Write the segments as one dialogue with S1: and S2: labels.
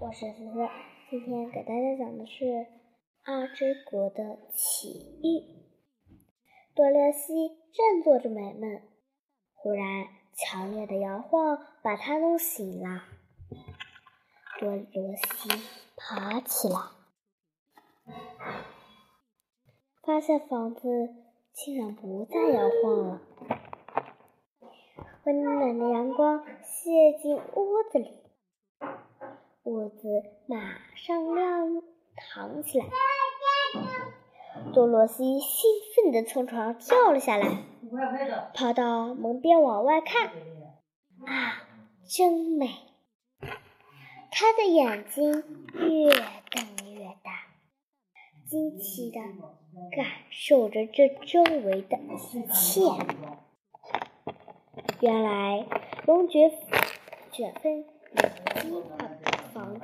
S1: 我是思思，今天给大家讲的是阿之国的奇遇。多萝西正做着美梦，忽然强烈的摇晃把他弄醒了。多萝西爬起来，发现房子竟然不再摇晃了，温暖的阳光泻进屋子里。屋子马上亮堂起来，多萝西兴奋地从床上跳了下来，跑到门边往外看。啊，真美！他的眼睛越瞪越大，惊奇地感受着这周围的一切。原来龙卷卷风已经把。房子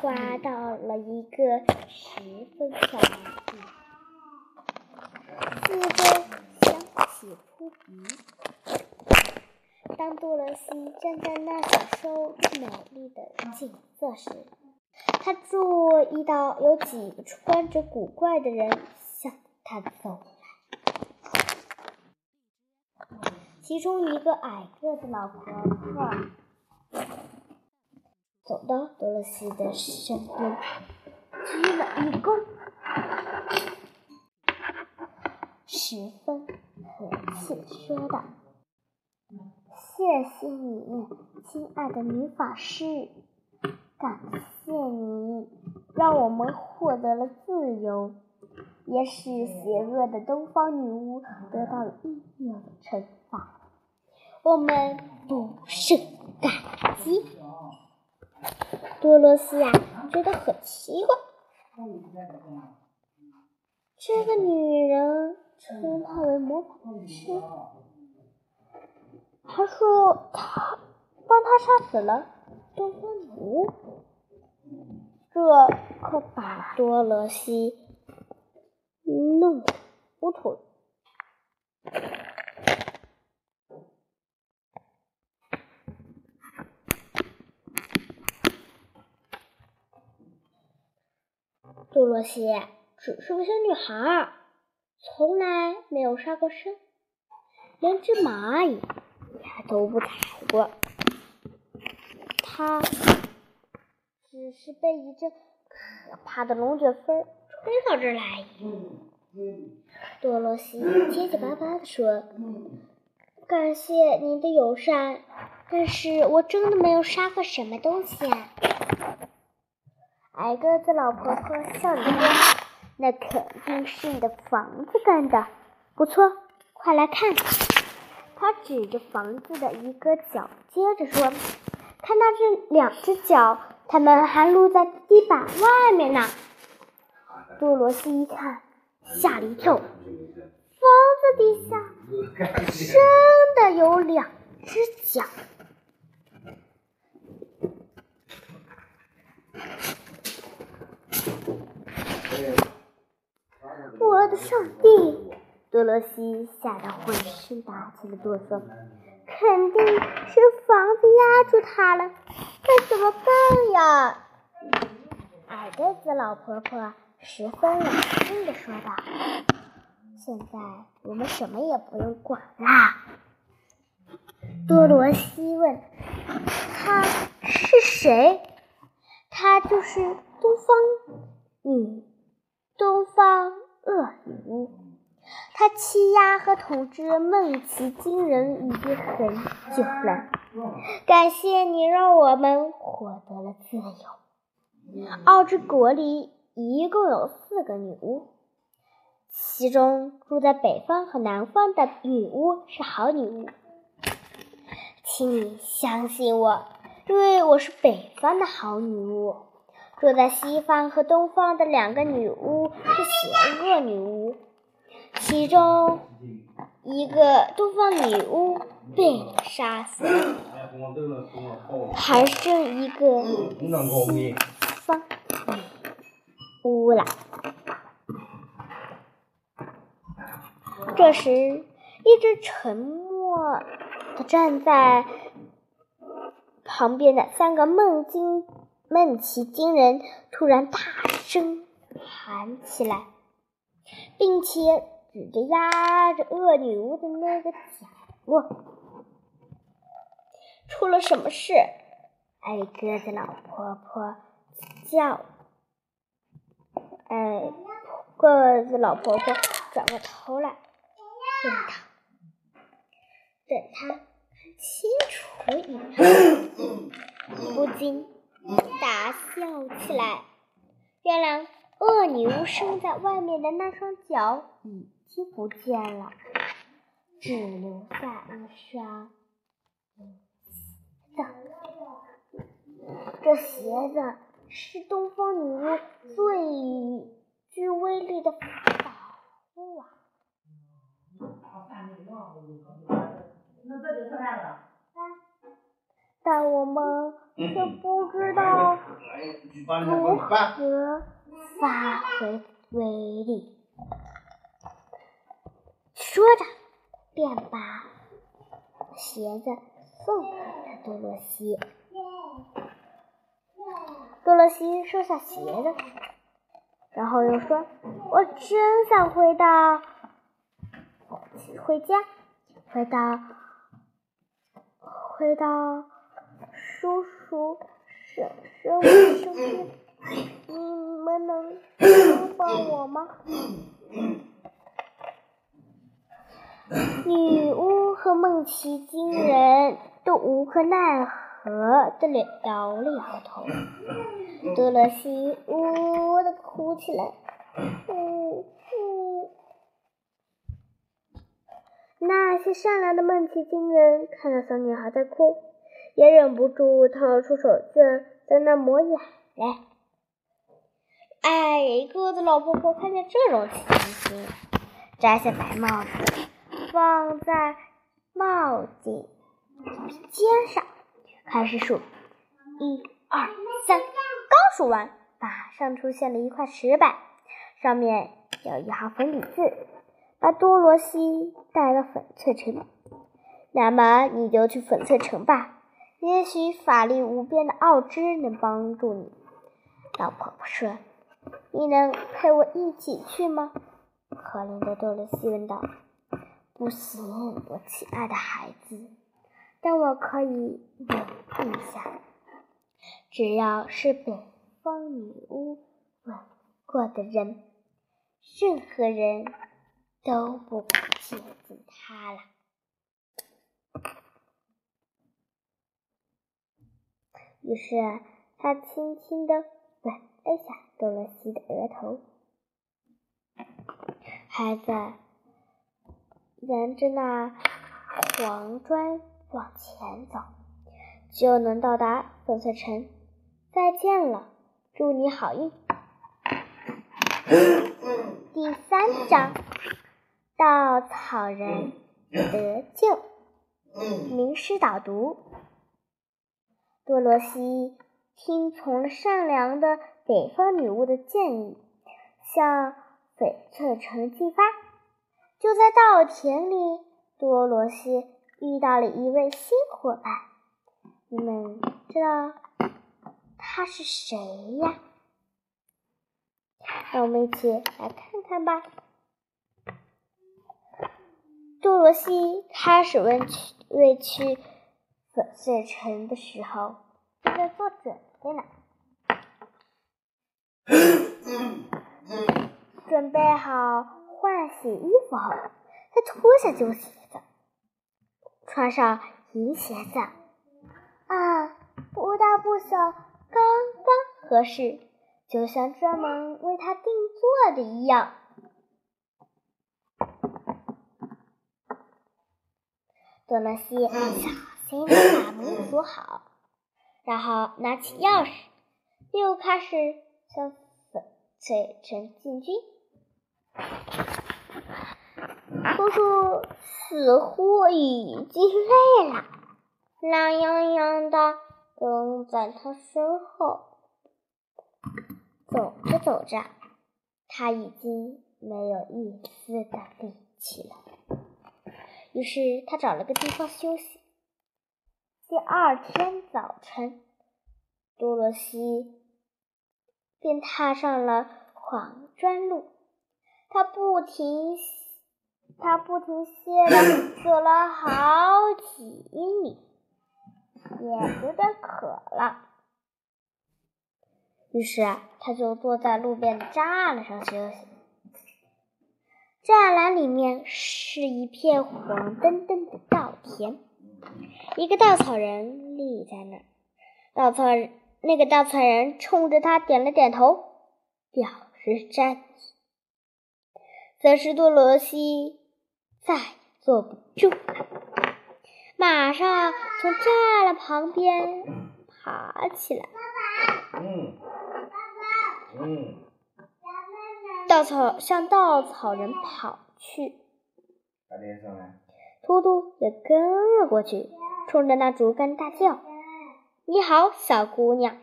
S1: 刮到了一个十分漂亮的地，四周香气扑鼻。当多萝西站在那享受美丽的景色时，他注意到有几个穿着古怪的人向他走来，其中一个矮个子老婆婆。走到多萝西的身边，鞠了一躬，十分和气说道：“谢谢你，亲爱的女法师，感谢你让我们获得了自由，也使邪恶的东方女巫得到了应有的惩罚，我们不胜感激。”多萝西呀，觉得很奇怪。这个女人称他为魔法师，还说他帮他杀死了东方女巫，这可把多萝西弄糊涂了。多萝西只是个小女孩，从来没有杀过生，连只蚂蚁她都不踩过。她只是被一阵可怕的龙卷风吹到这儿来。多萝西结结巴巴地说：“感谢您的友善，但是我真的没有杀过什么东西啊。”矮个子老婆婆笑着说：“那肯定是你的房子干的，不错，快来看。”她指着房子的一个角，接着说：“看那这两只脚，它们还露在地板外面呢。”多萝西一看，吓了一跳，房子底下真的有两只脚。我的上帝！多萝西吓得浑身打起了哆嗦，肯定是房子压住他了，该怎么办呀？矮个子老婆婆十分冷静地说道：“现在我们什么也不用管啦。”多萝西问：“他是谁？”“他就是东方女，东方。”恶女巫，她欺压和统治梦奇金人已经很久了。感谢你让我们获得了自由。奥之国里一共有四个女巫，其中住在北方和南方的女巫是好女巫，请你相信我，因为我是北方的好女巫。住在西方和东方的两个女巫是邪恶女巫，其中一个东方女巫被杀死，还剩一个西方女巫了。这时，一直沉默的站在旁边的三个梦境。闷奇惊人突然大声喊起来，并且指着压着恶女巫的那个角落：“出了什么事？”矮个子老婆婆叫：“矮个子老婆婆转过头来问道。”等他看清楚以后，不禁大笑起来。原来恶女巫生在外面的那双脚已经不见了，只留下一双鞋子。这鞋子是东方女巫最具威力的宝物啊！但我们却不知道如何发挥威力。说着，便把鞋子送给了多罗西。多罗西收下鞋子，然后又说：“我真想回到回家，回到。”回到叔叔、婶婶我身边，你们能帮帮我吗？女巫和梦奇金人都无可奈何的摇了摇头。多萝西呜呜的哭起来，呜呜。那些善良的梦奇精人看到小女孩在哭，也忍不住掏出手绢在那抹眼泪。矮个子老婆婆看见这种情形，摘下白帽子放在帽顶尖上，开始数：一、二、三。刚数完，马上出现了一块石板，上面有一行粉笔字。把多罗西带到翡翠城，那么你就去翡翠城吧。也许法力无边的奥芝能帮助你。老婆婆说：“你能陪我一起去吗？”可怜的多罗西问道。“不行，我亲爱的孩子，但我可以问一下，只要是北方女巫吻过的人，任何人。”都不敢接近他了。于是他轻轻的吻了下多萝西的额头。孩子，沿着那黄砖往前走，就能到达翡翠城。再见了，祝你好运。第三章。稻草人得救。名师导读：多罗西听从了善良的北方女巫的建议，向翡翠城进发。就在稻田里，多罗西遇到了一位新伙伴。你们知道他是谁呀？让我们一起来看看吧。多罗西开始问去为去粉碎成的时候，正在做准备呢。准备好换洗衣服后，他脱下旧鞋子，穿上银鞋子。啊，不大不小，刚刚合适，就像专门为他定做的一样。多萝西小心地把门锁好，然后拿起钥匙，又开始向翡翠城进军。叔叔似乎已经累了，懒洋洋的跟在他身后。走着走着，他已经没有一丝的力气了。于是他找了个地方休息。第二天早晨，多萝西便踏上了黄砖路。他不停，他不停歇的走了好几英里，也有点渴了。于是他就坐在路边的栅栏上休息。栅栏里面是一片黄澄澄的稻田，一个稻草人立在那儿。稻草那个稻草人冲着他点了点头，表示赞意。此时多罗西再坐不住了，马上从栅栏旁边爬起来。嗯嗯。稻草向稻草人跑去，图图也跟了过去，冲着那竹竿大叫：“你好，小姑娘！”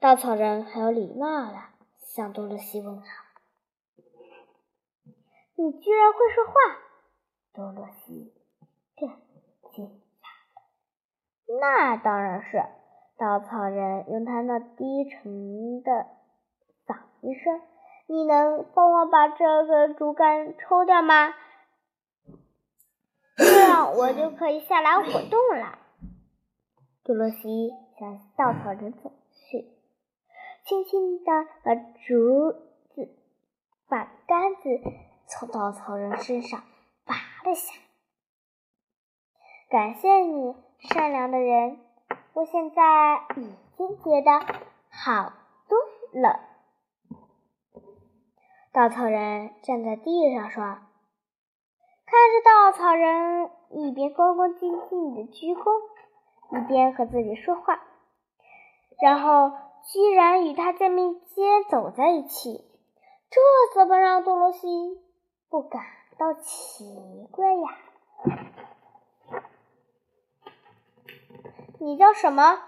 S1: 稻草人很有礼貌的向多萝西问好。“你居然会说话！”多萝西更惊讶了。“那当然是。”稻草人用他那低沉的嗓音说。你能帮我把这个竹竿抽掉吗？这样我就可以下来活动了。多萝西向稻草人走去，轻轻地把竹子、把杆子从稻草人身上拔了下来。感谢你，善良的人，我现在已经觉得好多了。稻草人站在地上说：“看着稻草人一边恭恭敬敬的鞠躬，一边和自己说话，然后居然与他在并肩走在一起，这怎么让多罗西不感到奇怪呀？”“你叫什么？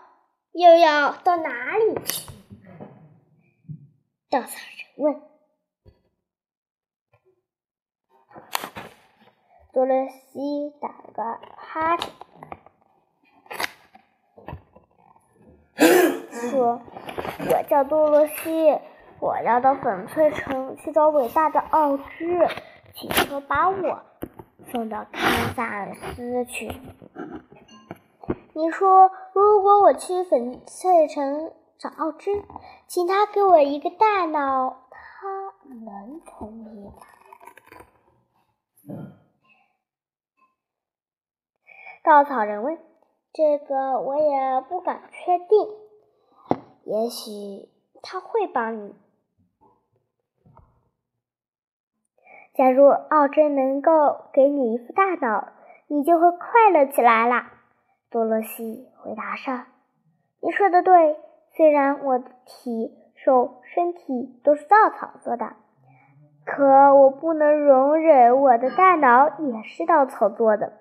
S1: 又要到哪里去？”稻草人问。多萝西打了个哈欠，说：“我叫多萝西，我要到翡翠城去找伟大的奥兹，请求把我送到堪萨斯去。你说，如果我去翡翠城找奥兹，请他给我一个大脑，他能同意吗？”稻草人问：“这个我也不敢确定，也许他会帮你。假如奥珍能够给你一副大脑，你就会快乐起来啦。”多萝西回答说：“你说的对，虽然我的体、手、身体都是稻草做的，可我不能容忍我的大脑也是稻草做的。”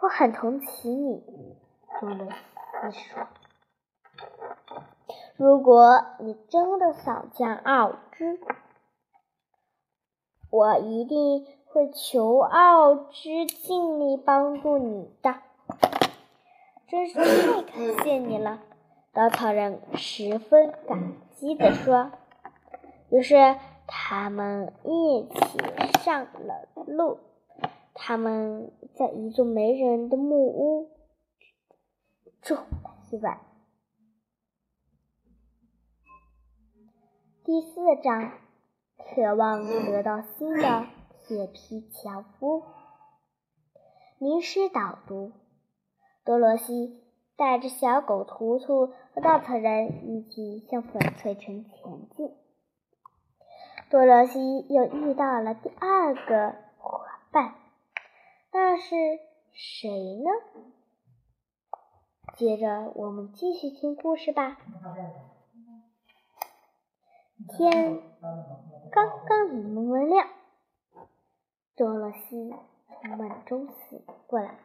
S1: 我很同情你，多萝西说：“如果你真的想见奥兹，我一定会求奥兹尽力帮助你的。”真是太感谢你了，稻草人十分感激地说。于是他们一起上了路。他们在一座没人的木屋住了一晚。第四章，渴望得到新的铁皮樵夫。名师导读：多罗西带着小狗图图和稻草人一起向翡翠城前进。多罗西又遇到了第二个伙伴。那是谁呢？接着我们继续听故事吧。天刚刚蒙蒙亮，多萝西从梦中醒过来，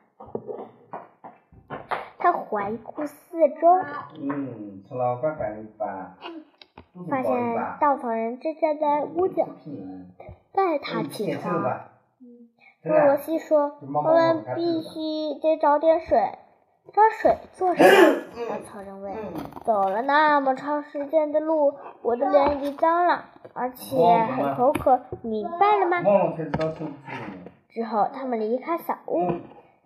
S1: 他环顾四周，发现稻草人正站在屋角，带他起床。多罗西说：“我们必须得找点水，找水做什么？稻草人问。走了那么长时间的路，我的脸已经脏了，而且很口渴，明白了吗？之后，他们离开小屋，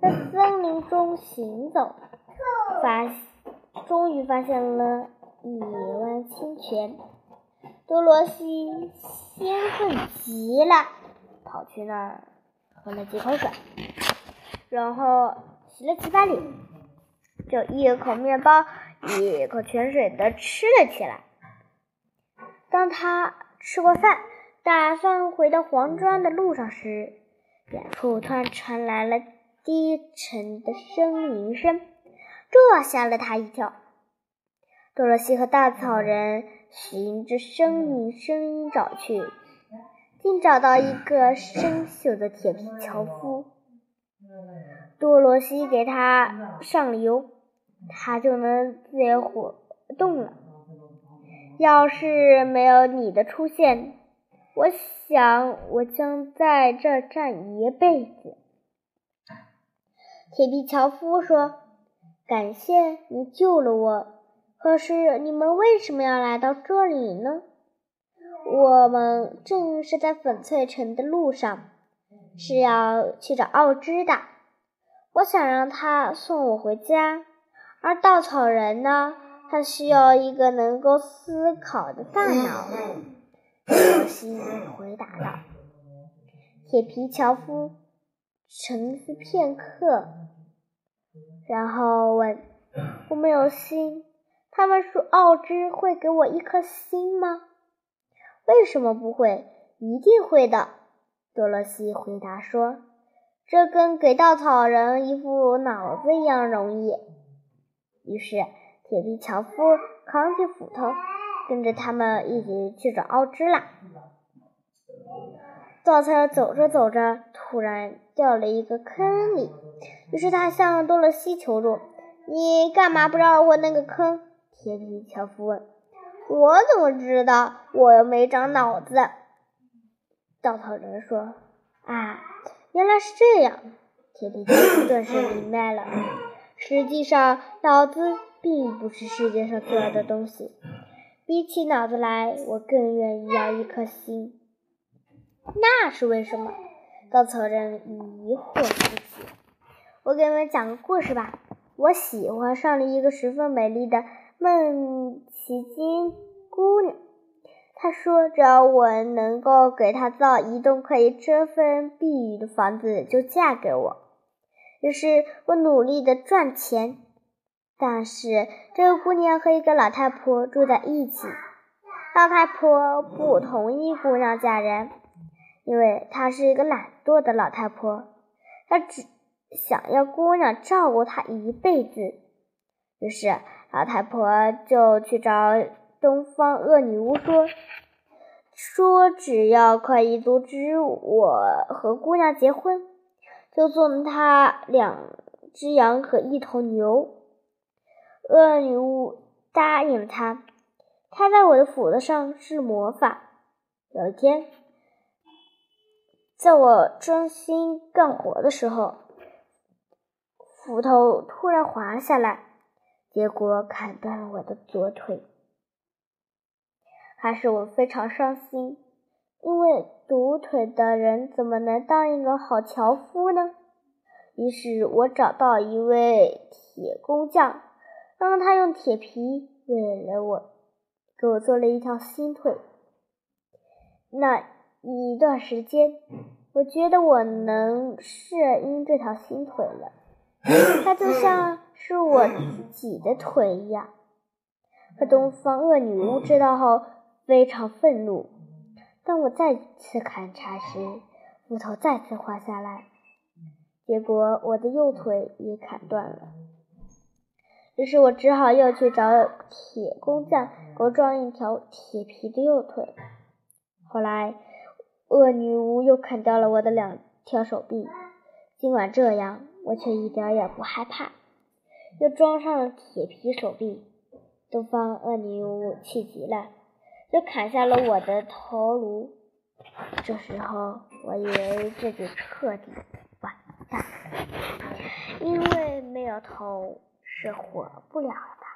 S1: 在森林中行走，发终于发现了一湾清泉。多罗西兴奋极了，跑去那儿喝了几口水，然后洗了几把脸，就一口面包一口泉水的吃了起来。当他吃过饭，打算回到黄庄的路上时，远处突然传来了低沉的呻吟声，这吓了他一跳。多萝西和大草人循着呻吟声音找去，竟找到一个生锈的铁皮樵夫。多萝西给他上了油，他就能自由活动了。要是没有你的出现，我想我将在这站一辈子。铁皮樵夫说：“感谢你救了我。”可是你们为什么要来到这里呢？我们正是在翡翠城的路上，是要去找奥芝的。我想让他送我回家，而稻草人呢？他需要一个能够思考的大脑。小西回答道。铁皮樵夫沉思片刻，然后问：“我没有心。”他们说：“奥芝会给我一颗心吗？”“为什么不会？一定会的。”多萝西回答说：“这跟给稻草人一副脑子一样容易。”于是，铁皮樵夫扛起斧头，跟着他们一起去找奥芝啦。稻草人走着走着，突然掉了一个坑里，于是他向多萝西求助：“你干嘛不绕过那个坑？”铁皮樵夫问：“我怎么知道？我又没长脑子。”稻草人说：“啊，原来是这样。”铁皮樵夫顿时明白了。实际上，脑子并不是世界上最好的东西。比起脑子来，我更愿意要一颗心。那是为什么？稻草人疑惑不解。我给你们讲个故事吧。我喜欢上了一个十分美丽的。孟奇金姑娘，她说：“只要我能够给她造一栋可以遮风避雨的房子，就嫁给我。”于是我努力的赚钱，但是这个姑娘和一个老太婆住在一起。老太婆不同意姑娘嫁人，因为她是一个懒惰的老太婆，她只想要姑娘照顾她一辈子。于是。老太婆就去找东方恶女巫说：“说只要可以阻止我和姑娘结婚，就送她两只羊和一头牛。”恶女巫答应了他。她在我的斧子上施魔法。有一天，在我专心干活的时候，斧头突然滑下来。结果砍断了我的左腿，还是我非常伤心，因为独腿的人怎么能当一个好樵夫呢？于是我找到一位铁工匠，让他用铁皮为了我给我做了一条新腿。那一段时间，我觉得我能适应这条新腿了，它就像……是我自己的腿一样。可东方恶女巫知道后非常愤怒。当我再次砍柴时，斧头再次滑下来，结果我的右腿也砍断了。于是我只好又去找铁工匠给我装一条铁皮的右腿。后来，恶女巫又砍掉了我的两条手臂。尽管这样，我却一点也不害怕。又装上了铁皮手臂，东方恶女巫气急了，就砍下了我的头颅。这时候，我以为这就彻底完蛋，因为没有头，是活不了的。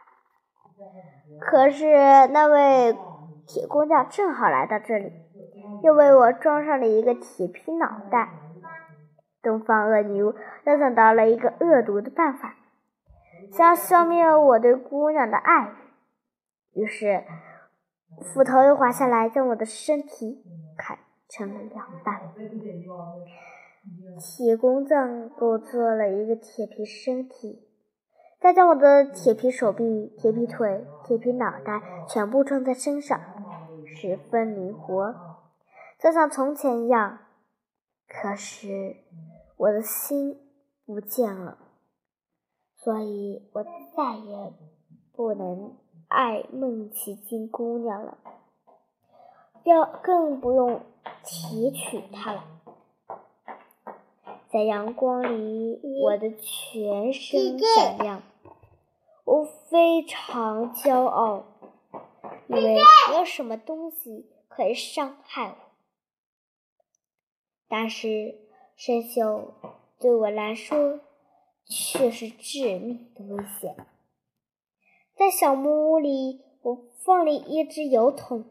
S1: 可是那位铁工匠正好来到这里，又为我装上了一个铁皮脑袋。东方恶女巫又想到了一个恶毒的办法，想要消灭我对姑娘的爱。于是，斧头又滑下来，将我的身体砍成了两半。铁工匠给我做了一个铁皮身体，再将我的铁皮手臂、铁皮腿、铁皮脑袋全部装在身上，十分灵活，就像从前一样。可是我的心不见了，所以我再也不能爱孟奇金姑娘了，要更不用提娶她了。在阳光里，我的全身闪亮，我非常骄傲，因为没有什么东西可以伤害我。但是生锈对我来说却是致命的危险。在小木屋里，我放了一只油桶，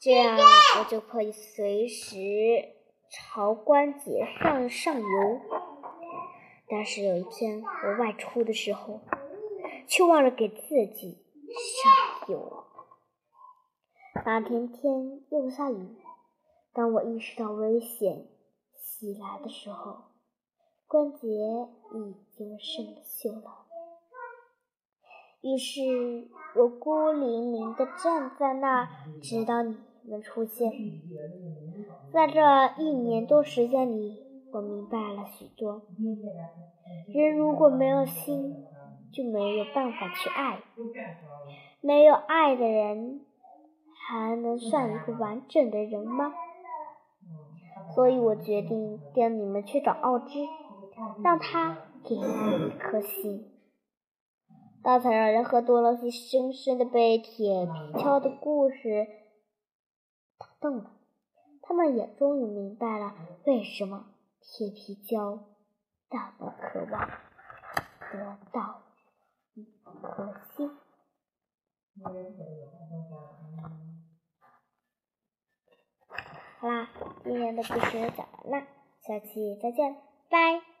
S1: 这样我就可以随时。朝关节上上油，但是有一天我外出的时候，却忘了给自己上油。那天天又下雨，当我意识到危险袭来的时候，关节已经生锈了。于是我孤零零地站在那，直到你们出现。在这一年多时间里，我明白了许多。人如果没有心，就没有办法去爱。没有爱的人，还能算一个完整的人吗？所以我决定跟你们去找奥芝，让他给我一颗心。大才让人和多萝西深深的被铁皮锹的故事打动了。他们也终于明白了为什么铁皮胶那么渴望得到一颗心。好啦，今天的故事讲完了，下期再见，拜。